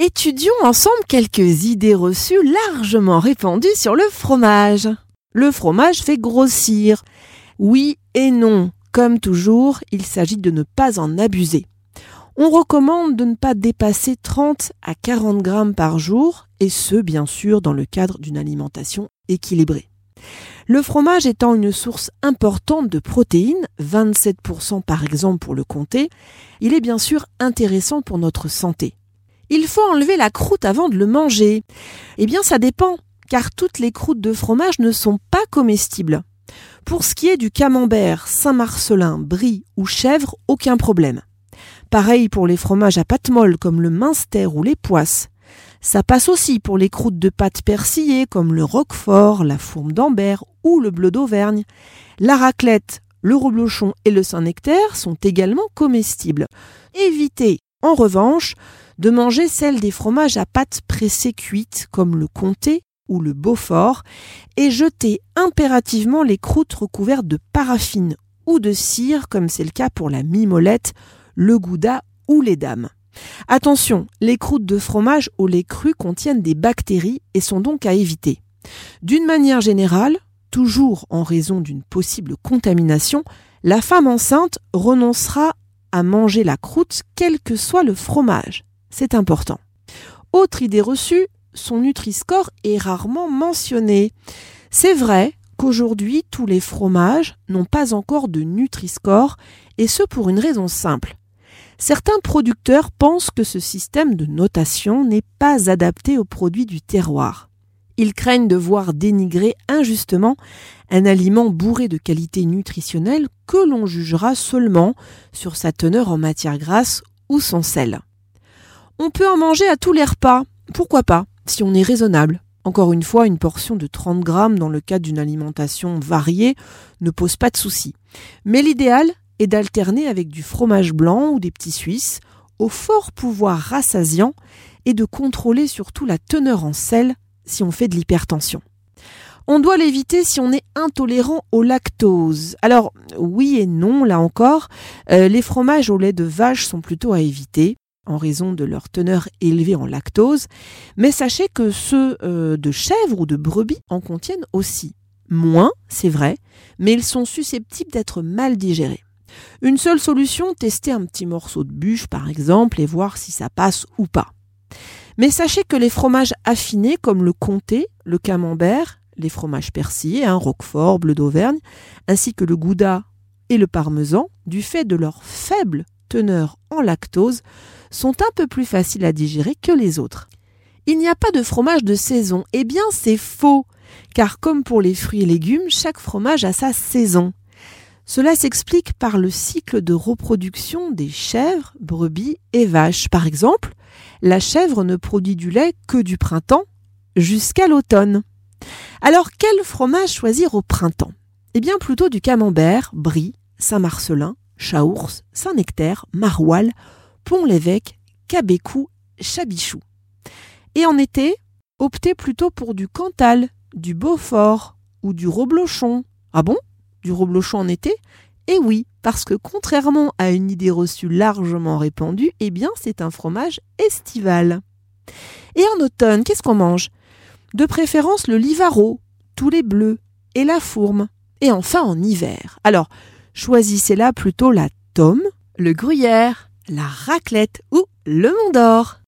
Étudions ensemble quelques idées reçues largement répandues sur le fromage. Le fromage fait grossir. Oui et non. Comme toujours, il s'agit de ne pas en abuser. On recommande de ne pas dépasser 30 à 40 grammes par jour, et ce, bien sûr, dans le cadre d'une alimentation équilibrée. Le fromage étant une source importante de protéines, 27% par exemple pour le compter, il est bien sûr intéressant pour notre santé. Il faut enlever la croûte avant de le manger. Eh bien, ça dépend, car toutes les croûtes de fromage ne sont pas comestibles. Pour ce qui est du camembert, Saint-Marcelin, Brie ou chèvre, aucun problème. Pareil pour les fromages à pâte molle comme le Minster ou les poisses. Ça passe aussi pour les croûtes de pâte persillées comme le roquefort, la fourme d'Ambert ou le bleu d'Auvergne. La raclette, le reblochon et le Saint-Nectaire sont également comestibles. Évitez, en revanche, de manger celle des fromages à pâte pressée cuite comme le comté ou le beaufort et jetez impérativement les croûtes recouvertes de paraffine ou de cire comme c'est le cas pour la mimolette, le gouda ou les dames. Attention, les croûtes de fromage au lait cru contiennent des bactéries et sont donc à éviter. D'une manière générale, toujours en raison d'une possible contamination, la femme enceinte renoncera à manger la croûte quel que soit le fromage. C'est important. Autre idée reçue, son Nutri-Score est rarement mentionné. C'est vrai qu'aujourd'hui, tous les fromages n'ont pas encore de Nutri-Score, et ce pour une raison simple. Certains producteurs pensent que ce système de notation n'est pas adapté aux produits du terroir. Ils craignent de voir dénigrer injustement un aliment bourré de qualité nutritionnelle que l'on jugera seulement sur sa teneur en matière grasse ou son sel. On peut en manger à tous les repas, pourquoi pas, si on est raisonnable. Encore une fois, une portion de 30 grammes dans le cadre d'une alimentation variée ne pose pas de souci. Mais l'idéal est d'alterner avec du fromage blanc ou des petits suisses, au fort pouvoir rassasiant, et de contrôler surtout la teneur en sel si on fait de l'hypertension. On doit l'éviter si on est intolérant au lactose. Alors oui et non, là encore, euh, les fromages au lait de vache sont plutôt à éviter en raison de leur teneur élevée en lactose, mais sachez que ceux euh, de chèvre ou de brebis en contiennent aussi. Moins, c'est vrai, mais ils sont susceptibles d'être mal digérés. Une seule solution, tester un petit morceau de bûche par exemple et voir si ça passe ou pas. Mais sachez que les fromages affinés comme le comté, le camembert, les fromages persillés, un roquefort, bleu d'Auvergne, ainsi que le gouda et le parmesan, du fait de leur faible teneur en lactose, sont un peu plus faciles à digérer que les autres. Il n'y a pas de fromage de saison. Eh bien, c'est faux, car comme pour les fruits et légumes, chaque fromage a sa saison. Cela s'explique par le cycle de reproduction des chèvres, brebis et vaches. Par exemple, la chèvre ne produit du lait que du printemps jusqu'à l'automne. Alors quel fromage choisir au printemps? Eh bien plutôt du camembert, brie, Saint-Marcelin, Chaours, Saint-Nectaire, Maroilles, Pont-l'Évêque, Cabécou, Chabichou. Et en été, optez plutôt pour du Cantal, du Beaufort ou du Roblochon. Ah bon? Du Roblochon en été? Eh oui, parce que contrairement à une idée reçue largement répandue, eh bien c'est un fromage estival. Et en automne, qu'est-ce qu'on mange? De préférence le Livaro, tous les bleus et la fourme. Et enfin en hiver. Alors, choisissez là plutôt la tome, le gruyère, la raclette ou le mont d'or.